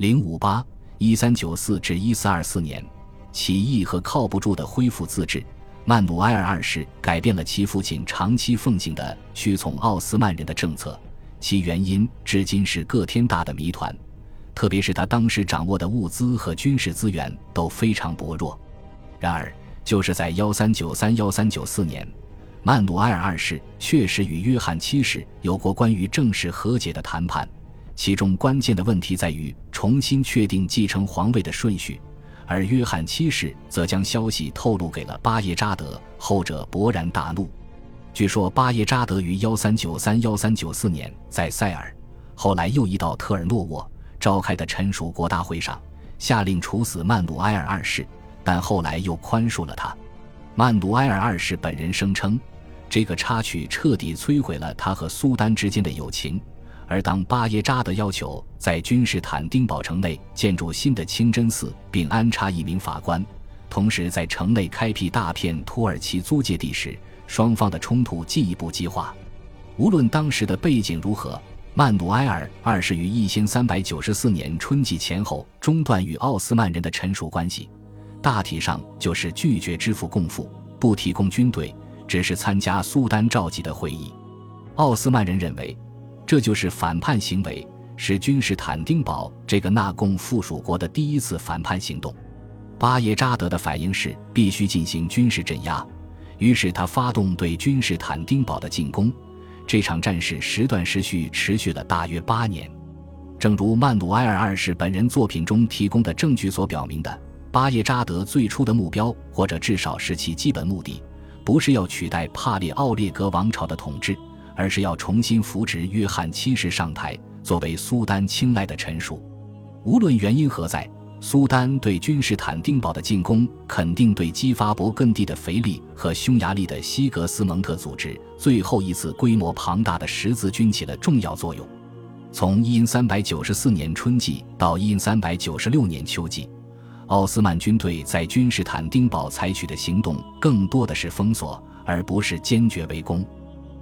零五八一三九四至一四二四年，起义和靠不住的恢复自治。曼努埃尔二世改变了其父亲长期奉行的屈从奥斯曼人的政策，其原因至今是个天大的谜团。特别是他当时掌握的物资和军事资源都非常薄弱。然而，就是在幺三九三幺三九四年，曼努埃尔二世确实与约翰七世有过关于正式和解的谈判，其中关键的问题在于重新确定继承皇位的顺序。而约翰七世则将消息透露给了巴耶扎德，后者勃然大怒。据说巴耶扎德于幺三九三幺三九四年在塞尔，后来又移到特尔诺沃召开的臣属国大会上，下令处死曼努埃尔二世，但后来又宽恕了他。曼努埃尔二世本人声称，这个插曲彻底摧毁了他和苏丹之间的友情。而当巴耶扎德要求在君士坦丁堡城内建筑新的清真寺，并安插一名法官，同时在城内开辟大片土耳其租界地时，双方的冲突进一步激化。无论当时的背景如何，曼努埃尔二世于一千三百九十四年春季前后中断与奥斯曼人的臣属关系，大体上就是拒绝支付供付，不提供军队，只是参加苏丹召集的会议。奥斯曼人认为。这就是反叛行为，是君士坦丁堡这个纳贡附属国的第一次反叛行动。巴耶扎德的反应是必须进行军事镇压，于是他发动对君士坦丁堡的进攻。这场战事时断时续，持续了大约八年。正如曼努埃尔二世本人作品中提供的证据所表明的，巴耶扎德最初的目标，或者至少是其基本目的，不是要取代帕列奥列格王朝的统治。而是要重新扶植约翰七世上台，作为苏丹青睐的臣属。无论原因何在，苏丹对君士坦丁堡的进攻，肯定对激发勃艮第的腓力和匈牙利的西格斯蒙特组织最后一次规模庞大的十字军起了重要作用。从一三九四年春季到一三九六年秋季，奥斯曼军队在君士坦丁堡采取的行动更多的是封锁，而不是坚决围攻。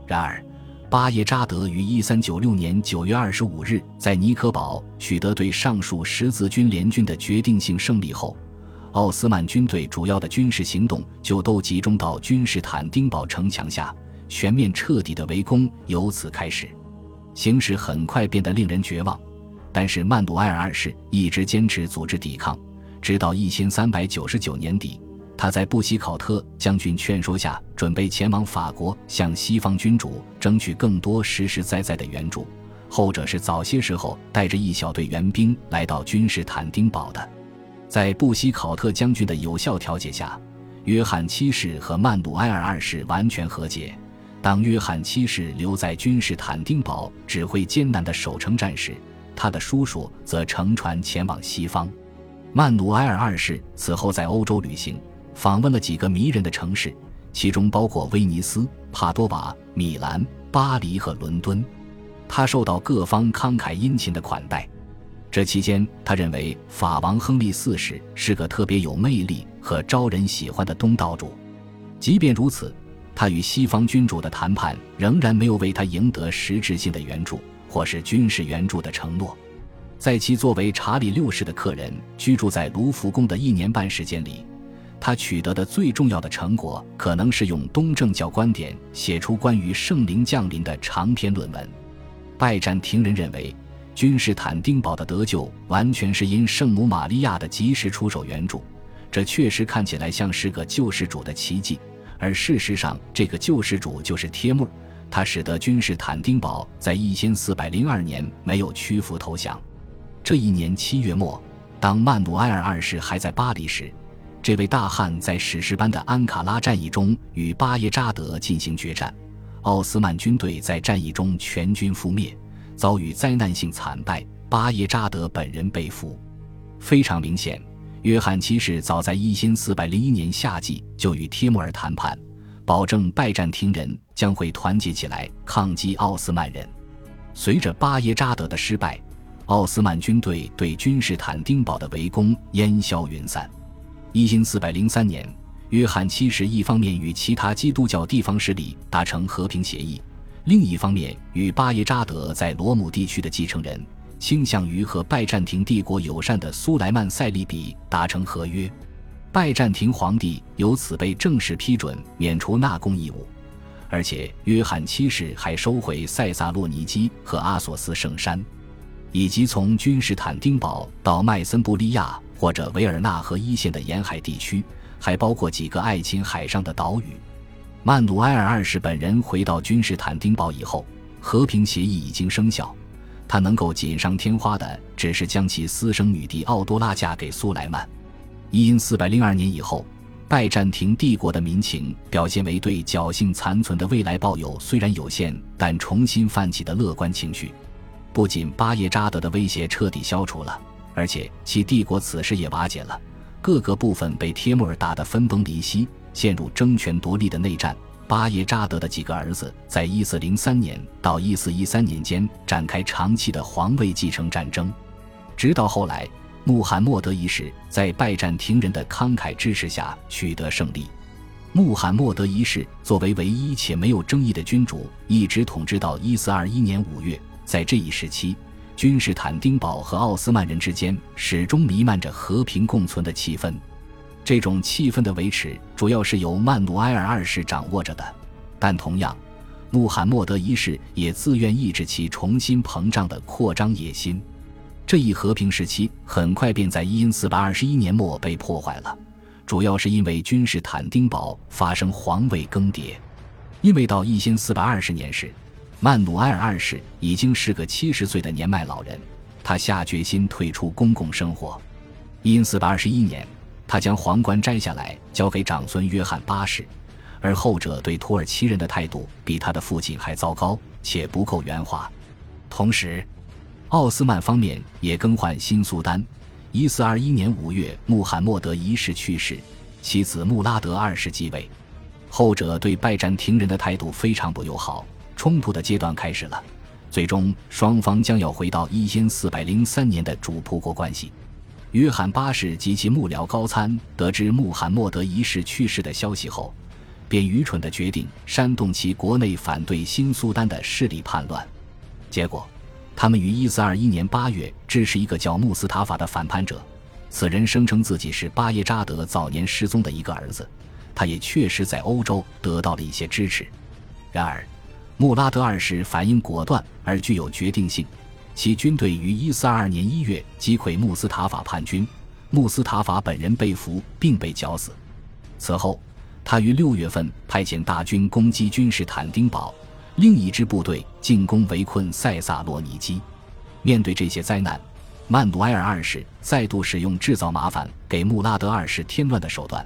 然而，巴耶扎德于一三九六年九月二十五日在尼科堡取得对上述十字军联军的决定性胜利后，奥斯曼军队主要的军事行动就都集中到君士坦丁堡城墙下，全面彻底的围攻由此开始。形势很快变得令人绝望，但是曼努埃尔二世一直坚持组织抵抗，直到一千三百九十九年底。他在布希考特将军劝说下，准备前往法国，向西方君主争取更多实实在在的援助。后者是早些时候带着一小队援兵来到君士坦丁堡的。在布希考特将军的有效调解下，约翰七世和曼努埃尔二世完全和解。当约翰七世留在君士坦丁堡指挥艰难的守城战时，他的叔叔则乘船前往西方。曼努埃尔二世此后在欧洲旅行。访问了几个迷人的城市，其中包括威尼斯、帕多瓦、米兰、巴黎和伦敦。他受到各方慷慨殷勤的款待。这期间，他认为法王亨利四世是个特别有魅力和招人喜欢的东道主。即便如此，他与西方君主的谈判仍然没有为他赢得实质性的援助或是军事援助的承诺。在其作为查理六世的客人居住在卢浮宫的一年半时间里。他取得的最重要的成果，可能是用东正教观点写出关于圣灵降临的长篇论文。拜占庭人认为，君士坦丁堡的得救完全是因圣母玛利亚的及时出手援助，这确实看起来像是个救世主的奇迹。而事实上，这个救世主就是帖木儿，他使得君士坦丁堡在一千四百零二年没有屈服投降。这一年七月末，当曼努埃尔二世还在巴黎时。这位大汉在史诗般的安卡拉战役中与巴耶扎德进行决战，奥斯曼军队在战役中全军覆灭，遭遇灾难性惨败。巴耶扎德本人被俘。非常明显，约翰七世早在一千四百零一年夏季就与帖木儿谈判，保证拜占庭人将会团结起来抗击奥斯曼人。随着巴耶扎德的失败，奥斯曼军队对君士坦丁堡的围攻烟消云散。一零四百零三年，约翰七世一方面与其他基督教地方势力达成和平协议，另一方面与巴耶扎德在罗姆地区的继承人倾向于和拜占庭帝国友善的苏莱曼塞利比达成合约。拜占庭皇帝由此被正式批准免除纳贡义务，而且约翰七世还收回塞萨洛尼基和阿索斯圣山，以及从君士坦丁堡到麦森布利亚或者维尔纳河一线的沿海地区，还包括几个爱琴海上的岛屿。曼努埃尔二世本人回到君士坦丁堡以后，和平协议已经生效，他能够锦上添花的只是将其私生女帝奥多拉嫁给苏莱曼。一因四百零二年以后，拜占庭帝国的民情表现为对侥幸残存的未来抱有虽然有限但重新泛起的乐观情绪。不仅巴耶扎德的威胁彻底消除了，而且其帝国此时也瓦解了，各个部分被帖木儿打得分崩离析，陷入争权夺利的内战。巴耶扎德的几个儿子在一四零三年到一四一三年间展开长期的皇位继承战争，直到后来。穆罕默德一世在拜占庭人的慷慨支持下取得胜利。穆罕默德一世作为唯一且没有争议的君主，一直统治到一四二一年五月。在这一时期，君士坦丁堡和奥斯曼人之间始终弥漫着和平共存的气氛。这种气氛的维持主要是由曼努埃尔二世掌握着的，但同样，穆罕默德一世也自愿抑制其重新膨胀的扩张野心。这一和平时期很快便在一四二一年末被破坏了，主要是因为君士坦丁堡发生皇位更迭。因为到一四二十年时，曼努埃尔二世已经是个七十岁的年迈老人，他下决心退出公共生活。因四百二十一年，他将皇冠摘下来交给长孙约翰八世，而后者对土耳其人的态度比他的父亲还糟糕，且不够圆滑。同时，奥斯曼方面也更换新苏丹。一四二一年五月，穆罕默德一世去世，其子穆拉德二世继位。后者对拜占庭人的态度非常不友好，冲突的阶段开始了。最终，双方将要回到一千四百零三年的主仆国关系。约翰八世及其幕僚高参得知穆罕默德一世去世的消息后，便愚蠢地决定煽动其国内反对新苏丹的势力叛乱。结果。他们于一四二一年八月支持一个叫穆斯塔法的反叛者，此人声称自己是巴耶扎德早年失踪的一个儿子，他也确实在欧洲得到了一些支持。然而，穆拉德二世反应果断而具有决定性，其军队于一四二二年一月击溃穆斯塔法叛军，穆斯塔法本人被俘并被绞死。此后，他于六月份派遣大军攻击君士坦丁堡。另一支部队进攻围困塞萨洛尼基。面对这些灾难，曼努埃尔二世再度使用制造麻烦给穆拉德二世添乱的手段，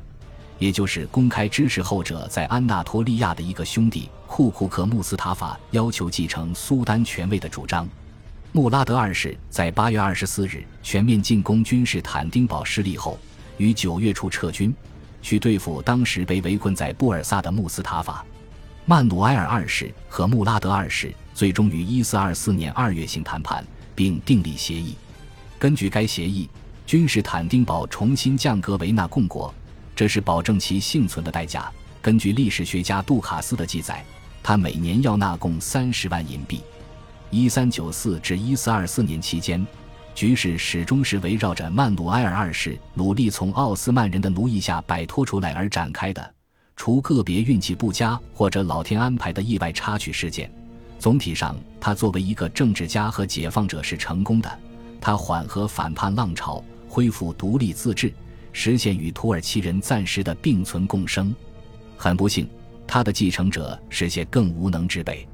也就是公开支持后者在安纳托利亚的一个兄弟库库克穆斯塔法要求继承苏丹权位的主张。穆拉德二世在八月二十四日全面进攻君士坦丁堡失利后，于九月初撤军，去对付当时被围困在布尔萨的穆斯塔法。曼努埃尔二世和穆拉德二世最终于1424年2月行谈判，并订立协议。根据该协议，君士坦丁堡重新降格为纳贡国，这是保证其幸存的代价。根据历史学家杜卡斯的记载，他每年要纳贡三十万银币。一三九四至一四二四年期间，局势始终是围绕着曼努埃尔二世努力从奥斯曼人的奴役下摆脱出来而展开的。除个别运气不佳或者老天安排的意外插曲事件，总体上他作为一个政治家和解放者是成功的。他缓和反叛浪潮，恢复独立自治，实现与土耳其人暂时的并存共生。很不幸，他的继承者是些更无能之辈。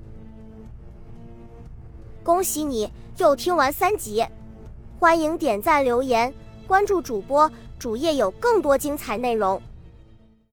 恭喜你又听完三集，欢迎点赞、留言、关注主播，主页有更多精彩内容。